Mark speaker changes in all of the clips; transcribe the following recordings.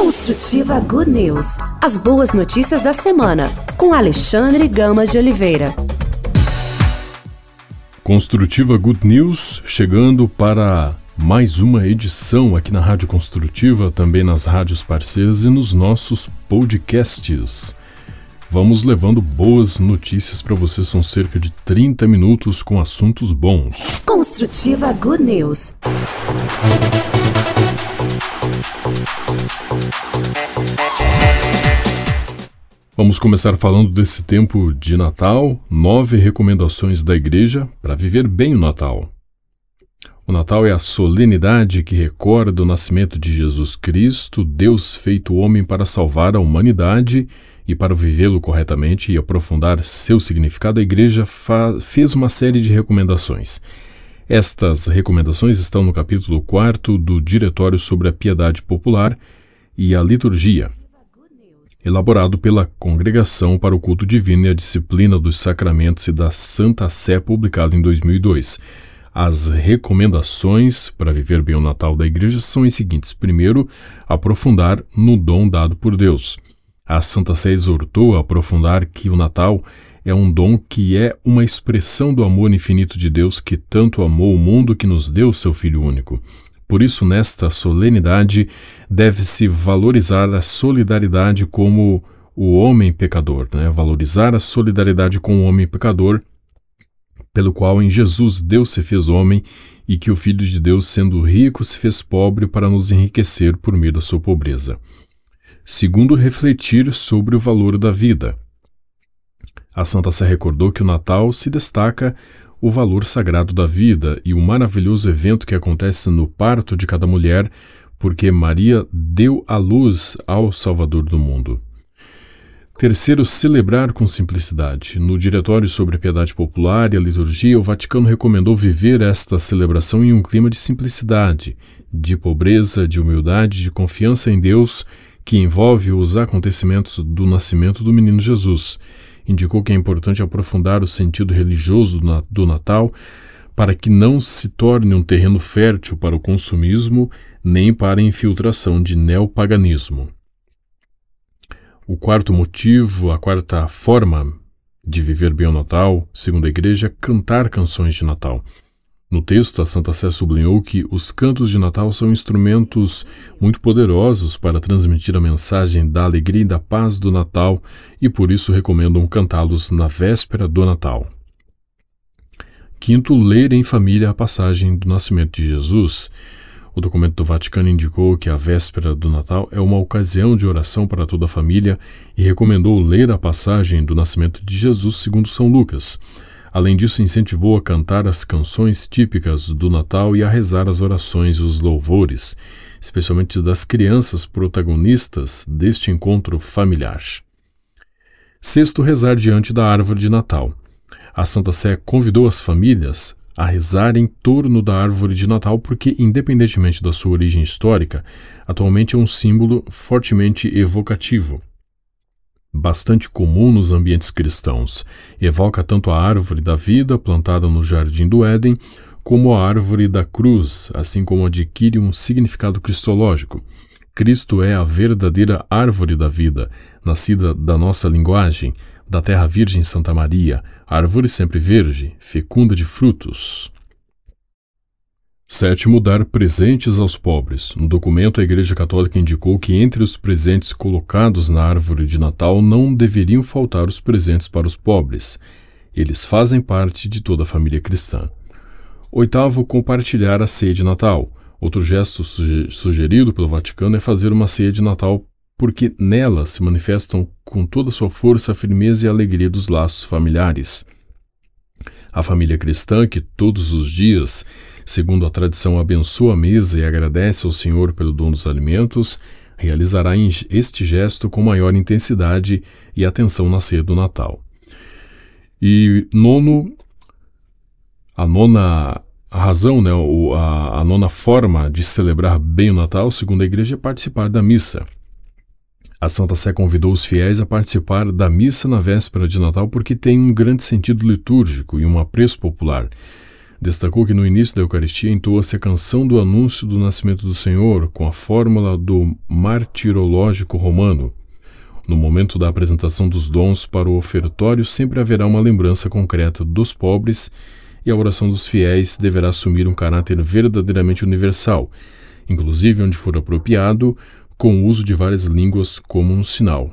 Speaker 1: Construtiva Good News. As boas notícias da semana, com Alexandre Gamas de Oliveira.
Speaker 2: Construtiva Good News chegando para mais uma edição aqui na Rádio Construtiva, também nas rádios parceiras e nos nossos podcasts. Vamos levando boas notícias para você, são cerca de 30 minutos com assuntos bons.
Speaker 1: Construtiva Good News.
Speaker 2: Vamos começar falando desse tempo de Natal, nove recomendações da igreja para viver bem o Natal. O Natal é a solenidade que recorda o nascimento de Jesus Cristo, Deus feito homem para salvar a humanidade e para vivê-lo corretamente e aprofundar seu significado, a igreja fez uma série de recomendações. Estas recomendações estão no capítulo 4 do Diretório sobre a Piedade Popular e a Liturgia, elaborado pela Congregação para o Culto Divino e a Disciplina dos Sacramentos e da Santa Sé, publicado em 2002. As recomendações para viver bem o Natal da Igreja são as seguintes: primeiro, aprofundar no dom dado por Deus. A Santa Sé exortou a aprofundar que o Natal é um dom que é uma expressão do amor infinito de Deus que tanto amou o mundo que nos deu seu Filho único. Por isso, nesta solenidade, deve-se valorizar a solidariedade como o homem pecador, né? valorizar a solidariedade com o homem pecador, pelo qual em Jesus Deus se fez homem e que o Filho de Deus, sendo rico, se fez pobre para nos enriquecer por meio da sua pobreza. Segundo, refletir sobre o valor da vida. A Santa Sé recordou que o Natal se destaca o valor sagrado da vida e o maravilhoso evento que acontece no parto de cada mulher, porque Maria deu a luz ao Salvador do mundo. Terceiro, celebrar com simplicidade. No Diretório sobre a Piedade Popular e a Liturgia, o Vaticano recomendou viver esta celebração em um clima de simplicidade, de pobreza, de humildade, de confiança em Deus, que envolve os acontecimentos do nascimento do menino Jesus indicou que é importante aprofundar o sentido religioso do Natal para que não se torne um terreno fértil para o consumismo nem para a infiltração de neopaganismo. O quarto motivo, a quarta forma de viver bem o Natal, segundo a Igreja, é cantar canções de Natal. No texto, a Santa Sé sublinhou que os cantos de Natal são instrumentos muito poderosos para transmitir a mensagem da alegria e da paz do Natal e por isso recomendam cantá-los na véspera do Natal. Quinto, ler em família a passagem do nascimento de Jesus. O documento do Vaticano indicou que a véspera do Natal é uma ocasião de oração para toda a família e recomendou ler a passagem do nascimento de Jesus segundo São Lucas. Além disso, incentivou a cantar as canções típicas do Natal e a rezar as orações e os louvores, especialmente das crianças protagonistas deste encontro familiar. Sexto, rezar diante da árvore de Natal. A Santa Sé convidou as famílias a rezar em torno da árvore de Natal porque, independentemente da sua origem histórica, atualmente é um símbolo fortemente evocativo bastante comum nos ambientes cristãos. Evoca tanto a árvore da vida plantada no jardim do Éden, como a árvore da cruz, assim como adquire um significado cristológico. Cristo é a verdadeira árvore da vida, nascida da nossa linguagem, da terra virgem Santa Maria, árvore sempre verde, fecunda de frutos. Sétimo, dar presentes aos pobres. No documento, a Igreja Católica indicou que entre os presentes colocados na árvore de Natal não deveriam faltar os presentes para os pobres. Eles fazem parte de toda a família cristã. Oitavo, compartilhar a ceia de Natal. Outro gesto sugerido pelo Vaticano é fazer uma ceia de Natal porque nela se manifestam com toda a sua força a firmeza e a alegria dos laços familiares. A família cristã, que todos os dias segundo a tradição, abençoa a mesa e agradece ao Senhor pelo dom dos alimentos, realizará este gesto com maior intensidade e atenção na ceia do Natal. E nono, a nona razão, né, a nona forma de celebrar bem o Natal, segundo a igreja, é participar da missa. A Santa Sé convidou os fiéis a participar da missa na véspera de Natal porque tem um grande sentido litúrgico e um apreço popular destacou que no início da Eucaristia entoa-se a canção do anúncio do nascimento do Senhor com a fórmula do martirológico romano. No momento da apresentação dos dons para o ofertório, sempre haverá uma lembrança concreta dos pobres e a oração dos fiéis deverá assumir um caráter verdadeiramente universal, inclusive onde for apropriado, com o uso de várias línguas como um sinal.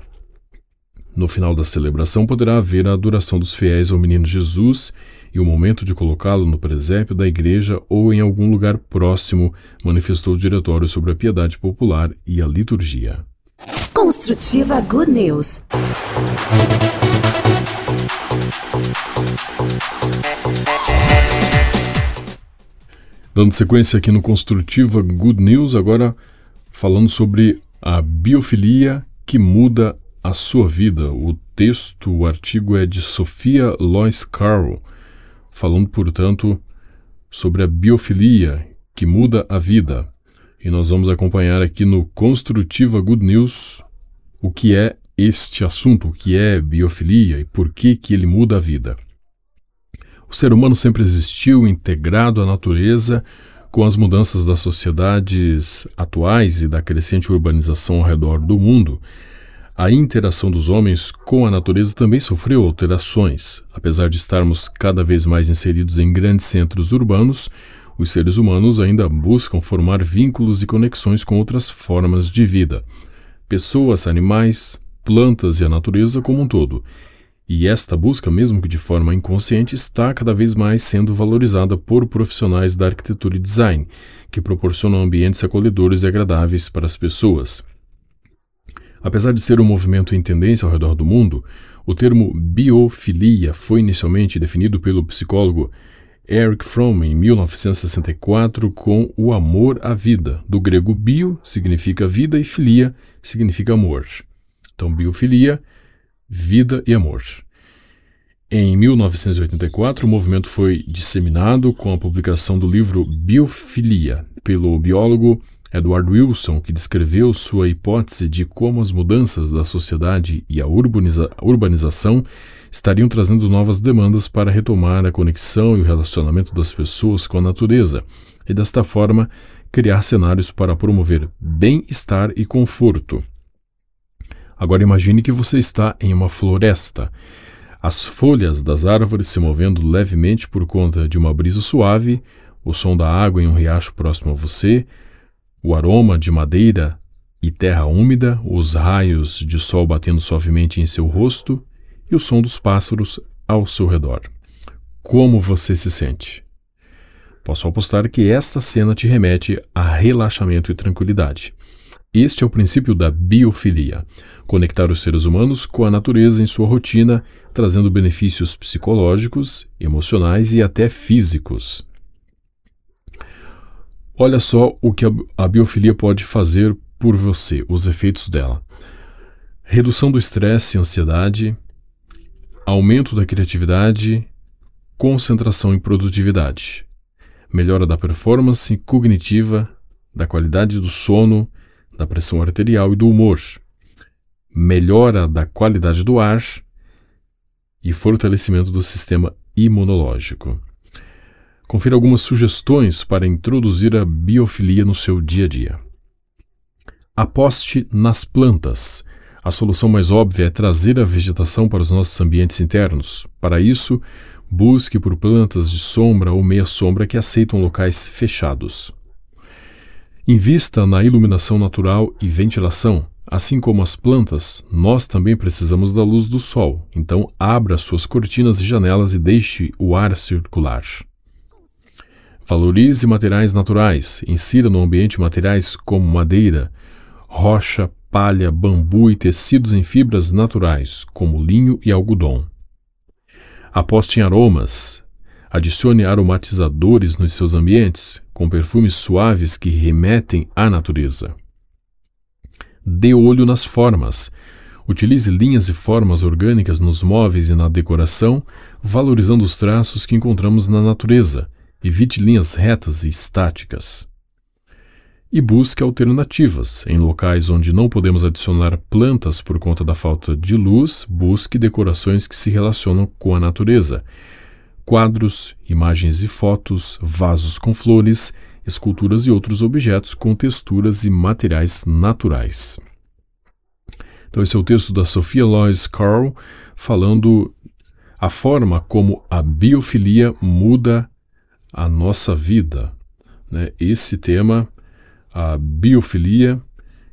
Speaker 2: No final da celebração poderá haver a adoração dos fiéis ao menino Jesus e o momento de colocá-lo no presépio da igreja ou em algum lugar próximo, manifestou o diretório sobre a piedade popular e a liturgia.
Speaker 1: Construtiva Good News.
Speaker 2: Dando sequência aqui no Construtiva Good News, agora falando sobre a biofilia que muda a sua vida. O texto, o artigo é de Sofia Lois Carroll, falando, portanto, sobre a biofilia que muda a vida. E nós vamos acompanhar aqui no Construtiva Good News o que é este assunto, o que é biofilia e por que, que ele muda a vida. O ser humano sempre existiu integrado à natureza com as mudanças das sociedades atuais e da crescente urbanização ao redor do mundo. A interação dos homens com a natureza também sofreu alterações. Apesar de estarmos cada vez mais inseridos em grandes centros urbanos, os seres humanos ainda buscam formar vínculos e conexões com outras formas de vida. Pessoas, animais, plantas e a natureza como um todo. E esta busca, mesmo que de forma inconsciente, está cada vez mais sendo valorizada por profissionais da arquitetura e design, que proporcionam ambientes acolhedores e agradáveis para as pessoas. Apesar de ser um movimento em tendência ao redor do mundo, o termo biofilia foi inicialmente definido pelo psicólogo Eric Fromm em 1964 com o amor à vida. Do grego bio significa vida e filia significa amor. Então, biofilia, vida e amor. Em 1984, o movimento foi disseminado com a publicação do livro Biofilia, pelo biólogo Edward Wilson, que descreveu sua hipótese de como as mudanças da sociedade e a urbaniza urbanização estariam trazendo novas demandas para retomar a conexão e o relacionamento das pessoas com a natureza, e desta forma criar cenários para promover bem-estar e conforto. Agora imagine que você está em uma floresta. As folhas das árvores se movendo levemente por conta de uma brisa suave, o som da água em um riacho próximo a você, o aroma de madeira e terra úmida, os raios de sol batendo suavemente em seu rosto e o som dos pássaros ao seu redor. Como você se sente? Posso apostar que esta cena te remete a relaxamento e tranquilidade. Este é o princípio da biofilia: conectar os seres humanos com a natureza em sua rotina, trazendo benefícios psicológicos, emocionais e até físicos. Olha só o que a biofilia pode fazer por você, os efeitos dela. Redução do estresse e ansiedade, aumento da criatividade, concentração e produtividade, melhora da performance cognitiva, da qualidade do sono, da pressão arterial e do humor, melhora da qualidade do ar e fortalecimento do sistema imunológico. Confira algumas sugestões para introduzir a biofilia no seu dia a dia. Aposte nas plantas. A solução mais óbvia é trazer a vegetação para os nossos ambientes internos. Para isso, busque por plantas de sombra ou meia sombra que aceitam locais fechados. Invista na iluminação natural e ventilação. Assim como as plantas, nós também precisamos da luz do sol, então abra suas cortinas e janelas e deixe o ar circular. Valorize materiais naturais. Insira no ambiente materiais como madeira, rocha, palha, bambu e tecidos em fibras naturais, como linho e algodão. Aposte em aromas. Adicione aromatizadores nos seus ambientes, com perfumes suaves que remetem à natureza. Dê olho nas formas. Utilize linhas e formas orgânicas nos móveis e na decoração, valorizando os traços que encontramos na natureza Evite linhas retas e estáticas. E busque alternativas. Em locais onde não podemos adicionar plantas por conta da falta de luz, busque decorações que se relacionam com a natureza. quadros, imagens e fotos, vasos com flores, esculturas e outros objetos com texturas e materiais naturais. Então, esse é o texto da Sophia Lois Carl falando a forma como a biofilia muda a nossa vida. Né? Esse tema, a biofilia,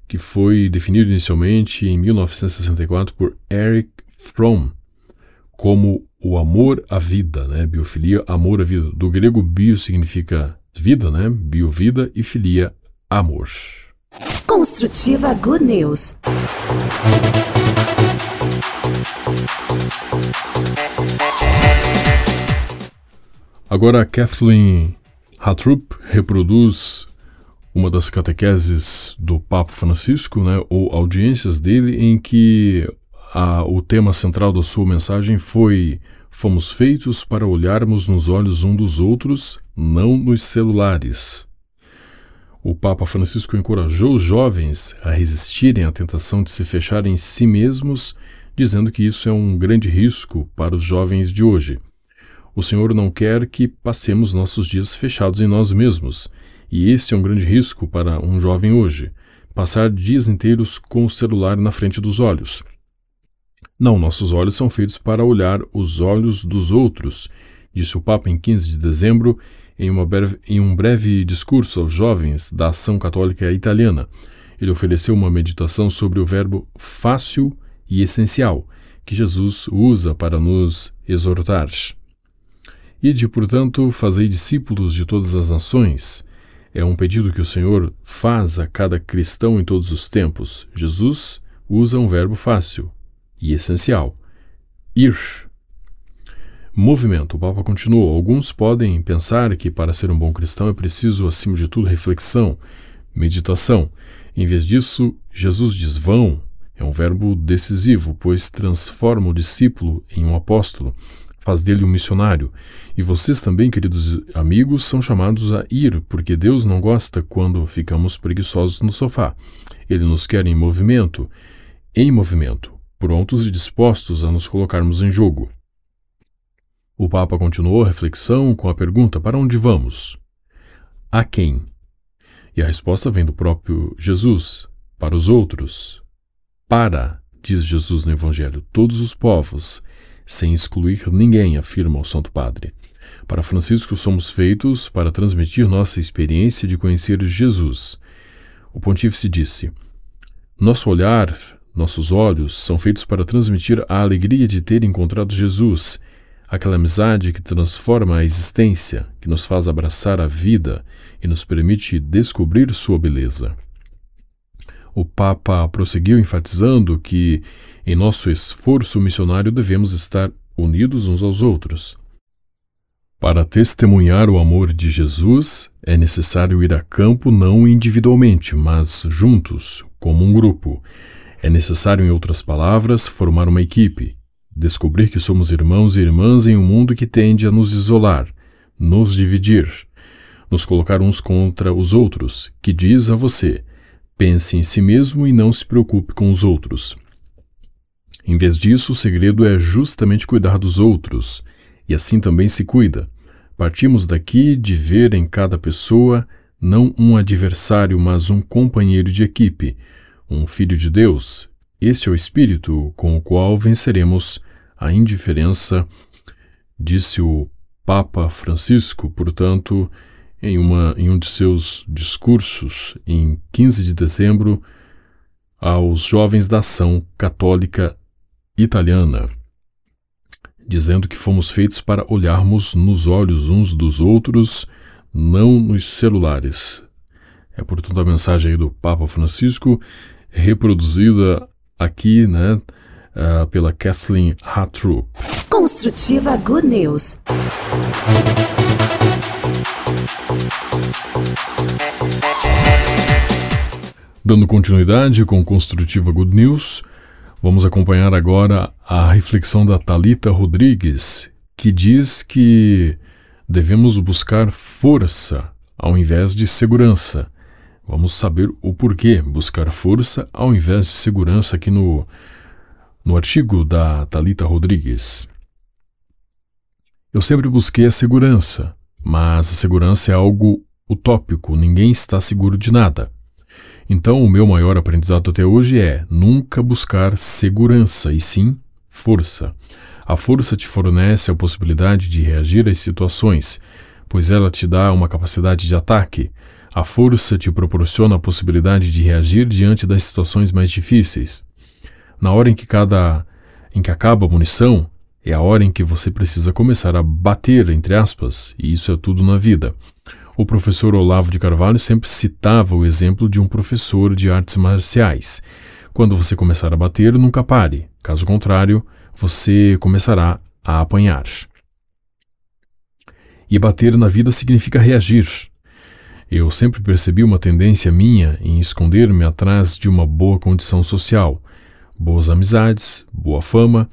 Speaker 2: que foi definido inicialmente em 1964 por Eric Fromm como o amor à vida, né? Biofilia, amor à vida. Do grego bio significa vida, né? Biovida e filia, amor.
Speaker 1: Construtiva Good News.
Speaker 2: Agora Kathleen Hatrup reproduz uma das catequeses do Papa Francisco, né, ou audiências dele, em que a, o tema central da sua mensagem foi Fomos feitos para olharmos nos olhos um dos outros, não nos celulares. O Papa Francisco encorajou os jovens a resistirem à tentação de se fecharem em si mesmos, dizendo que isso é um grande risco para os jovens de hoje. O Senhor não quer que passemos nossos dias fechados em nós mesmos, e este é um grande risco para um jovem hoje, passar dias inteiros com o celular na frente dos olhos. Não, nossos olhos são feitos para olhar os olhos dos outros, disse o Papa em 15 de dezembro em, breve, em um breve discurso aos jovens da Ação Católica Italiana, ele ofereceu uma meditação sobre o verbo fácil e essencial, que Jesus usa para nos exortar. Ide, portanto, fazei discípulos de todas as nações. É um pedido que o Senhor faz a cada cristão em todos os tempos. Jesus usa um verbo fácil e essencial: ir. Movimento. O Papa continuou. Alguns podem pensar que para ser um bom cristão é preciso, acima de tudo, reflexão, meditação. Em vez disso, Jesus diz vão. É um verbo decisivo, pois transforma o discípulo em um apóstolo, faz dele um missionário. E vocês também, queridos amigos, são chamados a ir, porque Deus não gosta quando ficamos preguiçosos no sofá. Ele nos quer em movimento, em movimento, prontos e dispostos a nos colocarmos em jogo. O Papa continuou a reflexão com a pergunta: para onde vamos? A quem? E a resposta vem do próprio Jesus: para os outros. Para, diz Jesus no Evangelho, todos os povos, sem excluir ninguém, afirma o Santo Padre. Para Francisco, somos feitos para transmitir nossa experiência de conhecer Jesus. O pontífice disse: Nosso olhar, nossos olhos são feitos para transmitir a alegria de ter encontrado Jesus aquela amizade que transforma a existência, que nos faz abraçar a vida e nos permite descobrir sua beleza. O Papa prosseguiu enfatizando que, em nosso esforço missionário, devemos estar unidos uns aos outros. Para testemunhar o amor de Jesus, é necessário ir a campo não individualmente, mas juntos, como um grupo. É necessário, em outras palavras, formar uma equipe, Descobrir que somos irmãos e irmãs em um mundo que tende a nos isolar, nos dividir, nos colocar uns contra os outros, que diz a você: pense em si mesmo e não se preocupe com os outros. Em vez disso, o segredo é justamente cuidar dos outros, e assim também se cuida. Partimos daqui de ver em cada pessoa não um adversário, mas um companheiro de equipe, um filho de Deus, este é o espírito com o qual venceremos a indiferença, disse o Papa Francisco, portanto, em, uma, em um de seus discursos, em 15 de dezembro, aos jovens da Ação Católica Italiana, dizendo que fomos feitos para olharmos nos olhos uns dos outros, não nos celulares. É, portanto, a mensagem do Papa Francisco reproduzida aqui, né, uh, pela Kathleen Hatrup.
Speaker 1: Construtiva Good News.
Speaker 2: Dando continuidade com Construtiva Good News, vamos acompanhar agora a reflexão da Talita Rodrigues, que diz que devemos buscar força ao invés de segurança. Vamos saber o porquê buscar força ao invés de segurança aqui no, no artigo da Talita Rodrigues. Eu sempre busquei a segurança, mas a segurança é algo utópico, ninguém está seguro de nada. Então, o meu maior aprendizado até hoje é nunca buscar segurança, e sim força. A força te fornece a possibilidade de reagir às situações, pois ela te dá uma capacidade de ataque. A força te proporciona a possibilidade de reagir diante das situações mais difíceis. Na hora em que cada em que acaba a munição, é a hora em que você precisa começar a bater, entre aspas, e isso é tudo na vida. O professor Olavo de Carvalho sempre citava o exemplo de um professor de artes marciais. Quando você começar a bater, nunca pare. Caso contrário, você começará a apanhar. E bater na vida significa reagir. Eu sempre percebi uma tendência minha em esconder-me atrás de uma boa condição social, boas amizades, boa fama,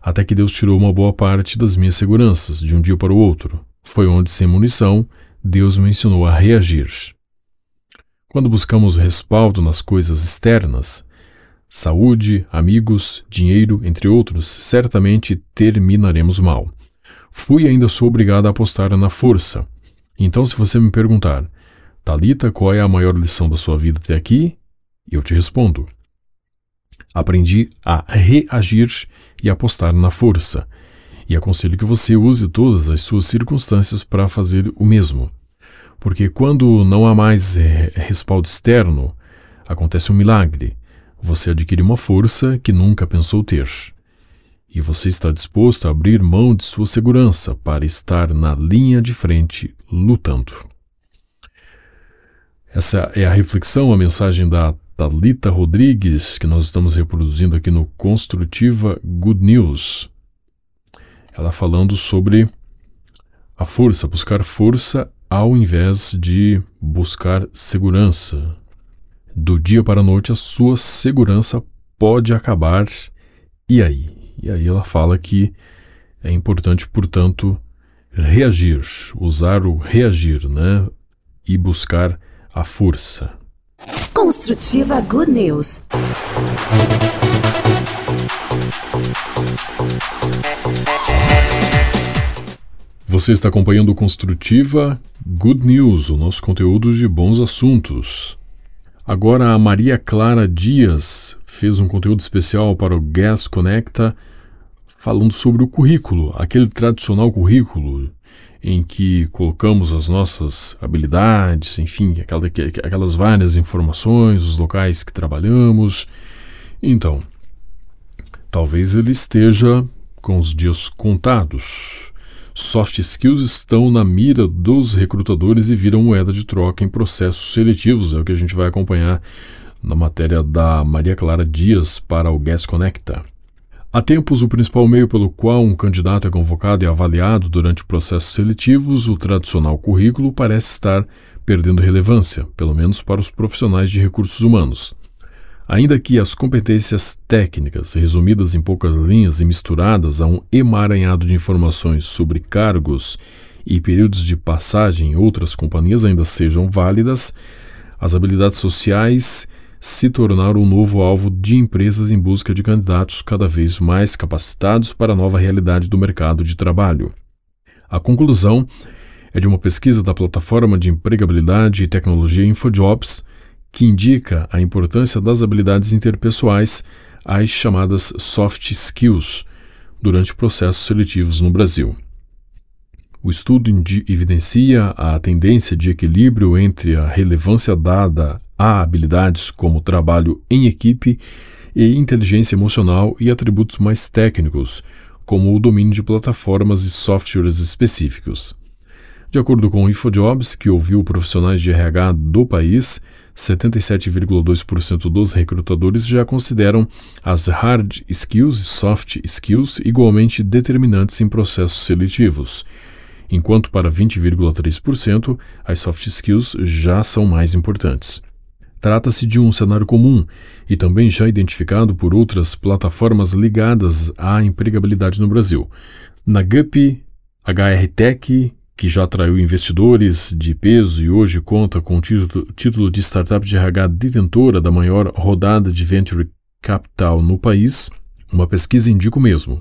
Speaker 2: até que Deus tirou uma boa parte das minhas seguranças de um dia para o outro. Foi onde, sem munição, Deus me ensinou a reagir. Quando buscamos respaldo nas coisas externas, saúde, amigos, dinheiro, entre outros, certamente terminaremos mal. Fui ainda sou obrigado a apostar na força. Então, se você me perguntar, Talita, qual é a maior lição da sua vida até aqui? Eu te respondo. Aprendi a reagir e apostar na força e aconselho que você use todas as suas circunstâncias para fazer o mesmo. Porque quando não há mais é, respaldo externo, acontece um milagre. Você adquire uma força que nunca pensou ter. E você está disposto a abrir mão de sua segurança para estar na linha de frente lutando. Essa é a reflexão, a mensagem da Talita Rodrigues, que nós estamos reproduzindo aqui no Construtiva Good News ela falando sobre a força, buscar força ao invés de buscar segurança. Do dia para a noite, a sua segurança pode acabar. E aí? E aí ela fala que é importante, portanto, reagir, usar o reagir, né? E buscar a força.
Speaker 1: Construtiva Good News.
Speaker 2: Você está acompanhando Construtiva Good News, o nosso conteúdo de bons assuntos. Agora a Maria Clara Dias fez um conteúdo especial para o Gas Conecta falando sobre o currículo, aquele tradicional currículo em que colocamos as nossas habilidades, enfim, aquelas várias informações, os locais que trabalhamos. Então, talvez ele esteja com os dias contados. Soft skills estão na mira dos recrutadores e viram moeda de troca em processos seletivos, é o que a gente vai acompanhar na matéria da Maria Clara Dias para o Gas Conecta. Há tempos, o principal meio pelo qual um candidato é convocado e avaliado durante processos seletivos, o tradicional currículo, parece estar perdendo relevância, pelo menos para os profissionais de recursos humanos. Ainda que as competências técnicas, resumidas em poucas linhas e misturadas a um emaranhado de informações sobre cargos e períodos de passagem em outras companhias ainda sejam válidas, as habilidades sociais se tornaram um novo alvo de empresas em busca de candidatos cada vez mais capacitados para a nova realidade do mercado de trabalho. A conclusão é de uma pesquisa da plataforma de empregabilidade e tecnologia InfoJobs que indica a importância das habilidades interpessoais, as chamadas soft skills, durante processos seletivos no Brasil. O estudo evidencia a tendência de equilíbrio entre a relevância dada a habilidades como trabalho em equipe e inteligência emocional e atributos mais técnicos, como o domínio de plataformas e softwares específicos. De acordo com o InfoJobs, que ouviu profissionais de RH do país, 77,2% dos recrutadores já consideram as hard skills e soft skills igualmente determinantes em processos seletivos, enquanto para 20,3% as soft skills já são mais importantes. Trata-se de um cenário comum e também já identificado por outras plataformas ligadas à empregabilidade no Brasil. Na GUP, HR Tech, que já atraiu investidores de peso e hoje conta com o título, título de startup de RH detentora da maior rodada de venture capital no país, uma pesquisa indica o mesmo.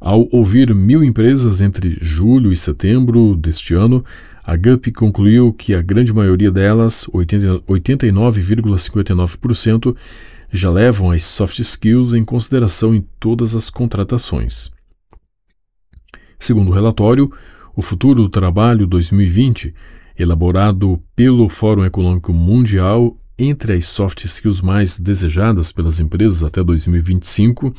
Speaker 2: Ao ouvir mil empresas entre julho e setembro deste ano, a GUP concluiu que a grande maioria delas, 89,59%, já levam as soft skills em consideração em todas as contratações. Segundo o relatório, o Futuro do Trabalho 2020, elaborado pelo Fórum Econômico Mundial entre as soft skills mais desejadas pelas empresas até 2025,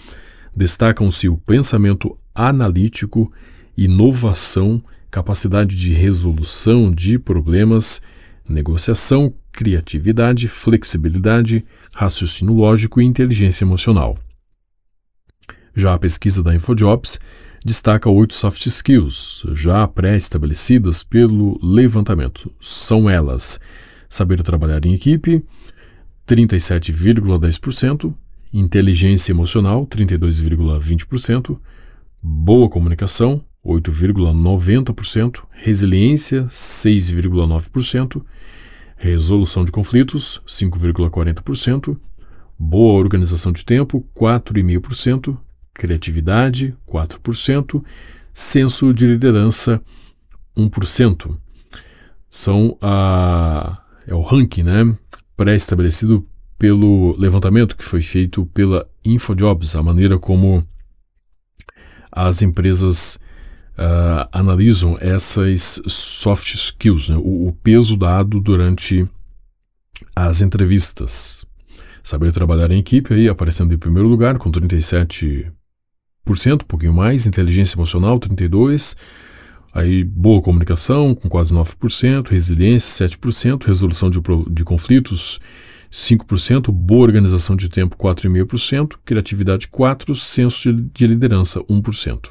Speaker 2: destacam-se o pensamento analítico, inovação, capacidade de resolução de problemas, negociação, criatividade, flexibilidade, raciocínio lógico e inteligência emocional. Já a pesquisa da InfoJobs destaca oito soft skills, já pré-estabelecidas pelo levantamento. São elas: saber trabalhar em equipe, 37,10%, inteligência emocional, 32,20%, boa comunicação, 8,90%, resiliência, 6,9%, resolução de conflitos, 5,40%, boa organização de tempo, 4,5%, criatividade, 4%, senso de liderança, 1%. São a é o ranking, né, pré-estabelecido pelo levantamento que foi feito pela InfoJobs, a maneira como as empresas uh, analisam essas soft skills, né, o, o peso dado durante as entrevistas. Saber trabalhar em equipe aí aparecendo em primeiro lugar com 37 um pouquinho mais, inteligência emocional, 32%, aí boa comunicação, com quase 9%, resiliência, 7%, resolução de, de conflitos, 5%, boa organização de tempo, 4,5%, criatividade, 4%, senso de, de liderança, 1%.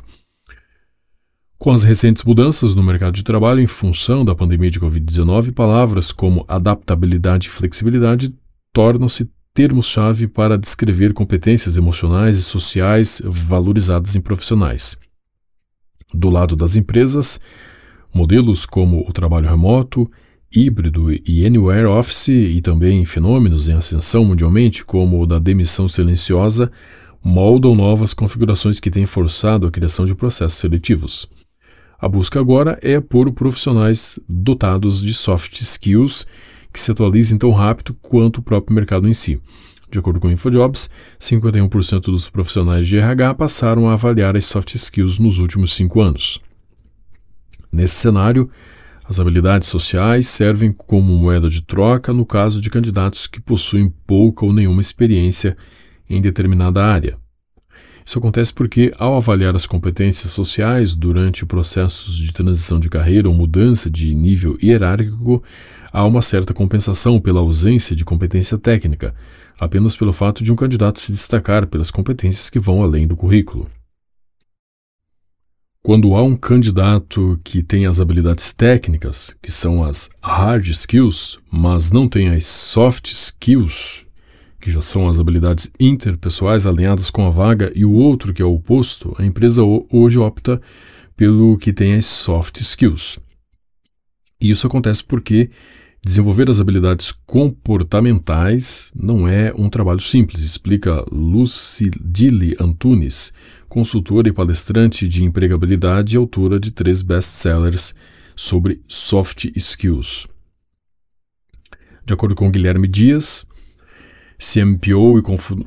Speaker 2: Com as recentes mudanças no mercado de trabalho em função da pandemia de Covid-19, palavras como adaptabilidade e flexibilidade tornam-se termos-chave para descrever competências emocionais e sociais valorizadas em profissionais. Do lado das empresas, modelos como o trabalho remoto, híbrido e anywhere office e também fenômenos em ascensão mundialmente como o da demissão silenciosa moldam novas configurações que têm forçado a criação de processos seletivos. A busca agora é por profissionais dotados de soft skills que se atualizem tão rápido quanto o próprio mercado em si. De acordo com o InfoJobs, 51% dos profissionais de RH passaram a avaliar as soft skills nos últimos cinco anos. Nesse cenário, as habilidades sociais servem como moeda de troca no caso de candidatos que possuem pouca ou nenhuma experiência em determinada área. Isso acontece porque, ao avaliar as competências sociais durante processos de transição de carreira ou mudança de nível hierárquico, há uma certa compensação pela ausência de competência técnica, apenas pelo fato de um candidato se destacar pelas competências que vão além do currículo. Quando há um candidato que tem as habilidades técnicas, que são as hard skills, mas não tem as soft skills, que já são as habilidades interpessoais alinhadas com a vaga, e o outro, que é o oposto, a empresa hoje opta pelo que tem as soft skills. E isso acontece porque desenvolver as habilidades comportamentais não é um trabalho simples, explica Lucille Antunes, consultora e palestrante de empregabilidade e autora de três best-sellers sobre soft skills. De acordo com Guilherme Dias, CMPO e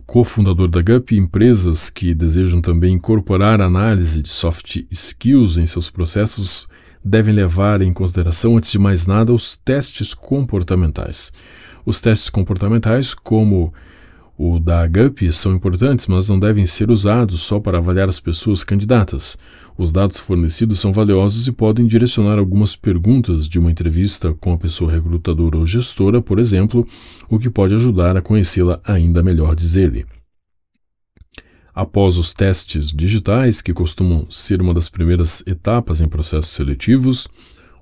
Speaker 2: cofundador da GUP, empresas que desejam também incorporar análise de soft skills em seus processos devem levar em consideração, antes de mais nada, os testes comportamentais. Os testes comportamentais, como o da GUP, são importantes, mas não devem ser usados só para avaliar as pessoas candidatas. Os dados fornecidos são valiosos e podem direcionar algumas perguntas de uma entrevista com a pessoa recrutadora ou gestora, por exemplo, o que pode ajudar a conhecê-la ainda melhor, diz ele. Após os testes digitais, que costumam ser uma das primeiras etapas em processos seletivos,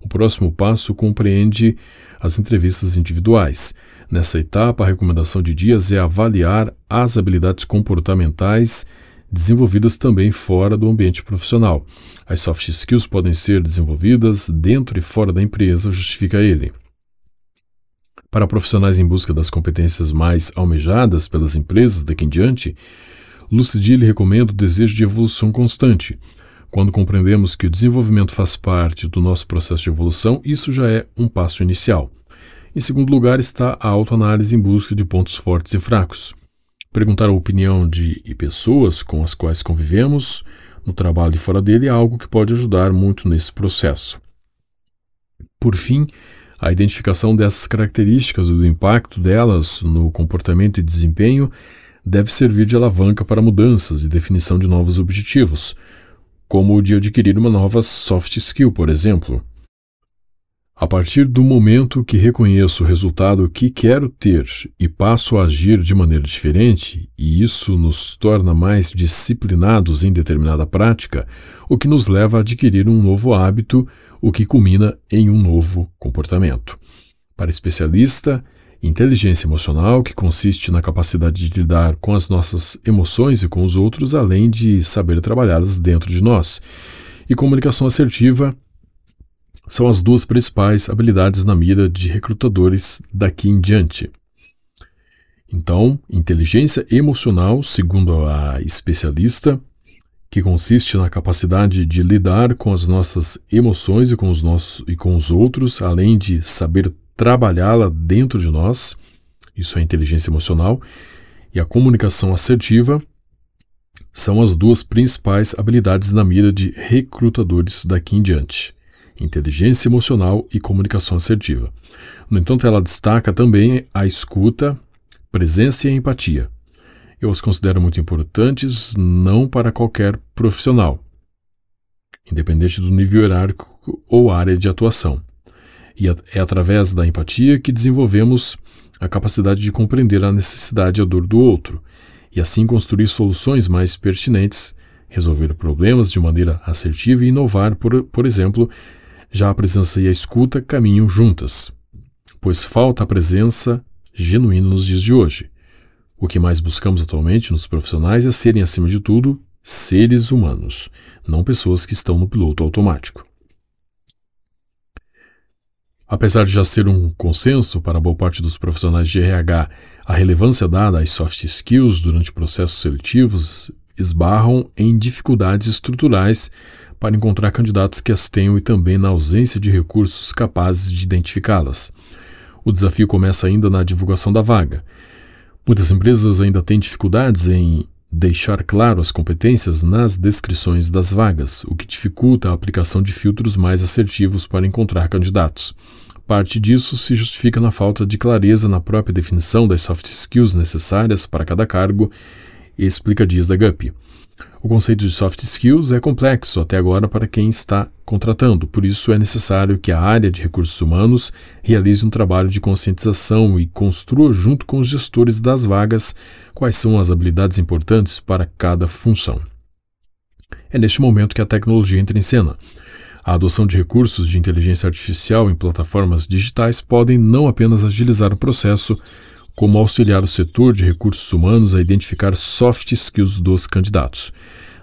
Speaker 2: o próximo passo compreende as entrevistas individuais. Nessa etapa, a recomendação de Dias é avaliar as habilidades comportamentais desenvolvidas também fora do ambiente profissional. As soft skills podem ser desenvolvidas dentro e fora da empresa, justifica ele. Para profissionais em busca das competências mais almejadas pelas empresas daqui em diante, Lucidille recomenda o desejo de evolução constante. Quando compreendemos que o desenvolvimento faz parte do nosso processo de evolução, isso já é um passo inicial. Em segundo lugar está a autoanálise em busca de pontos fortes e fracos. Perguntar a opinião de pessoas com as quais convivemos, no trabalho e fora dele, é algo que pode ajudar muito nesse processo. Por fim, a identificação dessas características e do impacto delas no comportamento e desempenho deve servir de alavanca para mudanças e definição de novos objetivos, como o de adquirir uma nova soft skill, por exemplo. A partir do momento que reconheço o resultado que quero ter e passo a agir de maneira diferente, e isso nos torna mais disciplinados em determinada prática, o que nos leva a adquirir um novo hábito, o que culmina em um novo comportamento. Para especialista, inteligência emocional, que consiste na capacidade de lidar com as nossas emoções e com os outros, além de saber trabalhá-las dentro de nós. E comunicação assertiva são as duas principais habilidades na mira de recrutadores daqui em diante. Então, inteligência emocional, segundo a especialista, que consiste na capacidade de lidar com as nossas emoções e com os, nossos, e com os outros, além de saber trabalhá-la dentro de nós, isso é inteligência emocional, e a comunicação assertiva são as duas principais habilidades na mira de recrutadores daqui em diante inteligência emocional e comunicação assertiva. No entanto, ela destaca também a escuta, presença e empatia. Eu as considero muito importantes não para qualquer profissional, independente do nível hierárquico ou área de atuação. E é através da empatia que desenvolvemos a capacidade de compreender a necessidade e a dor do outro, e assim construir soluções mais pertinentes, resolver problemas de maneira assertiva e inovar, por, por exemplo, já a presença e a escuta caminham juntas, pois falta a presença genuína nos dias de hoje. O que mais buscamos atualmente nos profissionais é serem, acima de tudo, seres humanos, não pessoas que estão no piloto automático. Apesar de já ser um consenso para boa parte dos profissionais de RH a relevância dada às soft skills durante processos seletivos, esbarram em dificuldades estruturais para encontrar candidatos que as tenham e também na ausência de recursos capazes de identificá-las. O desafio começa ainda na divulgação da vaga. Muitas empresas ainda têm dificuldades em deixar claro as competências nas descrições das vagas, o que dificulta a aplicação de filtros mais assertivos para encontrar candidatos. Parte disso se justifica na falta de clareza na própria definição das soft skills necessárias para cada cargo, explica Dias da GUP. O conceito de soft skills é complexo até agora para quem está contratando, por isso é necessário que a área de recursos humanos realize um trabalho de conscientização e construa, junto com os gestores das vagas, quais são as habilidades importantes para cada função. É neste momento que a tecnologia entra em cena. A adoção de recursos de inteligência artificial em plataformas digitais podem não apenas agilizar o processo, como auxiliar o setor de recursos humanos a identificar soft skills dos candidatos.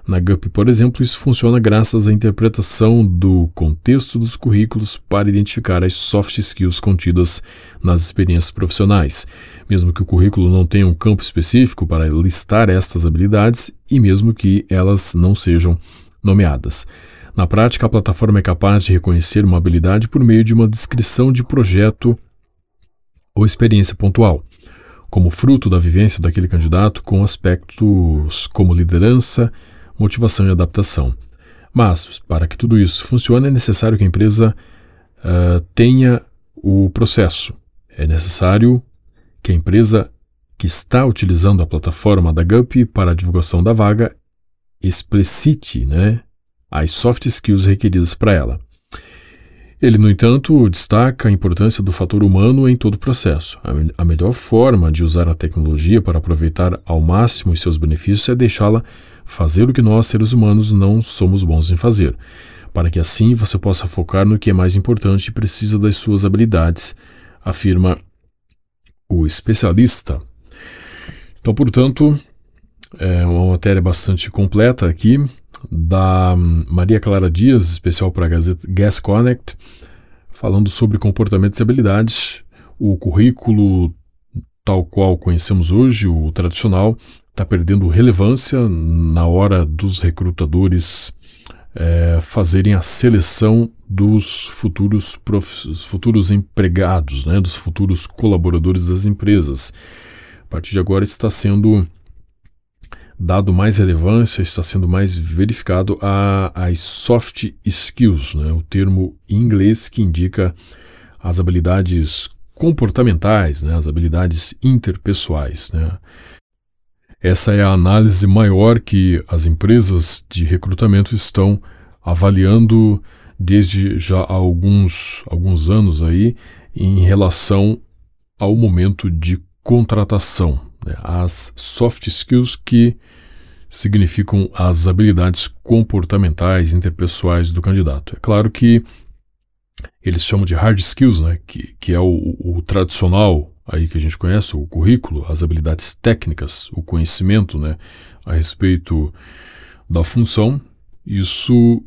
Speaker 2: Na GUP, por exemplo, isso funciona graças à interpretação do contexto dos currículos para identificar as soft skills contidas nas experiências profissionais, mesmo que o currículo não tenha um campo específico para listar estas habilidades e mesmo que elas não sejam nomeadas. Na prática, a plataforma é capaz de reconhecer uma habilidade por meio de uma descrição de projeto ou experiência pontual como fruto da vivência daquele candidato com aspectos como liderança, motivação e adaptação. Mas, para que tudo isso funcione, é necessário que a empresa uh, tenha o processo. É necessário que a empresa que está utilizando a plataforma da GUP para a divulgação da vaga explicite né, as soft skills requeridas para ela. Ele, no entanto, destaca a importância do fator humano em todo o processo. A, melhor forma de usar a tecnologia para aproveitar ao máximo os seus benefícios é deixá-la fazer o que nós, seres humanos, não somos bons em fazer, para que assim você possa focar no que é mais importante e precisa das suas habilidades, afirma o especialista. Então, portanto, é uma matéria bastante completa aqui da Maria Clara Dias, especial para a Gazeta Gas Connect, falando sobre comportamentos e habilidades. O currículo tal qual conhecemos hoje, o tradicional, está perdendo relevância na hora dos recrutadores é, fazerem a seleção dos futuros, prof... futuros empregados, né, dos futuros colaboradores das empresas. A partir de agora está sendo dado mais relevância, está sendo mais verificado as soft skills, né, o termo em inglês que indica as habilidades comportamentais, né, as habilidades interpessoais. Né. Essa é a análise maior que as empresas de recrutamento estão avaliando desde já há alguns, alguns anos aí em relação ao momento de contratação. Né? As soft skills que significam as habilidades comportamentais, interpessoais do candidato. É claro que eles chamam de hard skills, né? que, que é o, o tradicional aí que a gente conhece, o currículo, as habilidades técnicas, o conhecimento né, a respeito da função, isso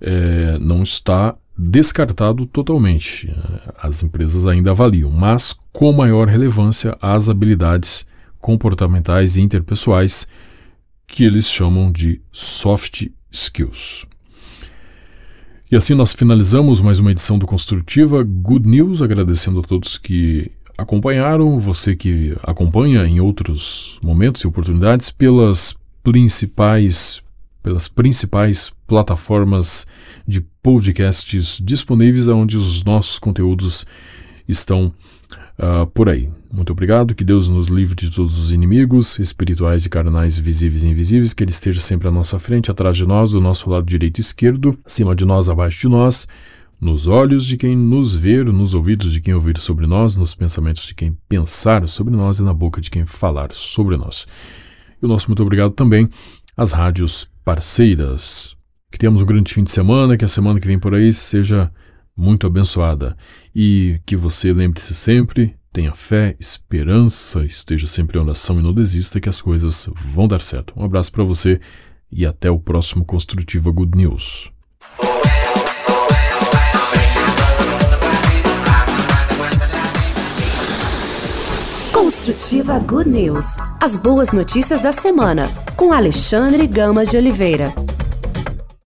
Speaker 2: é, não está descartado totalmente. As empresas ainda avaliam, mas com maior relevância as habilidades comportamentais e interpessoais, que eles chamam de soft skills. E assim nós finalizamos mais uma edição do Construtiva Good News, agradecendo a todos que acompanharam, você que acompanha em outros momentos e oportunidades pelas principais pelas principais plataformas de podcasts disponíveis onde os nossos conteúdos estão uh, por aí. Muito obrigado, que Deus nos livre de todos os inimigos, espirituais e carnais, visíveis e invisíveis, que Ele esteja sempre à nossa frente, atrás de nós, do nosso lado direito e esquerdo, acima de nós, abaixo de nós, nos olhos de quem nos ver, nos ouvidos de quem ouvir sobre nós, nos pensamentos de quem pensar sobre nós e na boca de quem falar sobre nós. E o nosso muito obrigado também às rádios parceiras. Que tenhamos um grande fim de semana, que a semana que vem por aí seja muito abençoada e que você lembre-se sempre, tenha fé, esperança, esteja sempre em oração e não desista que as coisas vão dar certo. Um abraço para você e até o próximo Construtiva Good News.
Speaker 1: Construtiva Good News. As boas notícias da semana, com Alexandre Gamas de Oliveira.